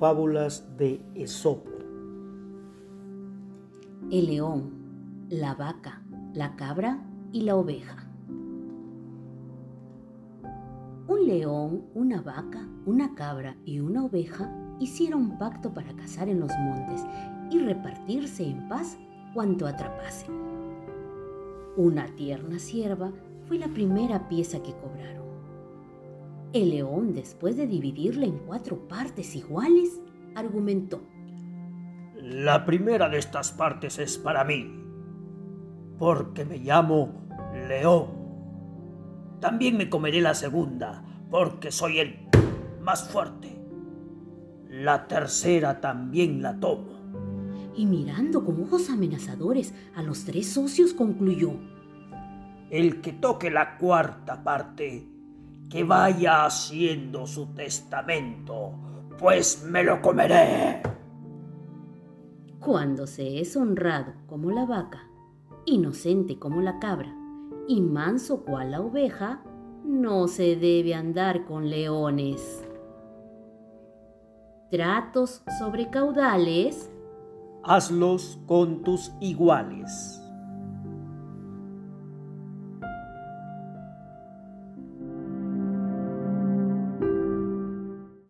Fábulas de Esopo. El león, la vaca, la cabra y la oveja. Un león, una vaca, una cabra y una oveja hicieron pacto para cazar en los montes y repartirse en paz cuanto atrapasen. Una tierna sierva fue la primera pieza que cobraron. El león, después de dividirla en cuatro partes iguales, argumentó. La primera de estas partes es para mí, porque me llamo León. También me comeré la segunda, porque soy el más fuerte. La tercera también la tomo. Y mirando con ojos amenazadores a los tres socios concluyó. El que toque la cuarta parte, que vaya haciendo su testamento, pues me lo comeré. Cuando se es honrado como la vaca, inocente como la cabra y manso cual la oveja, no se debe andar con leones. Tratos sobre caudales. Hazlos con tus iguales.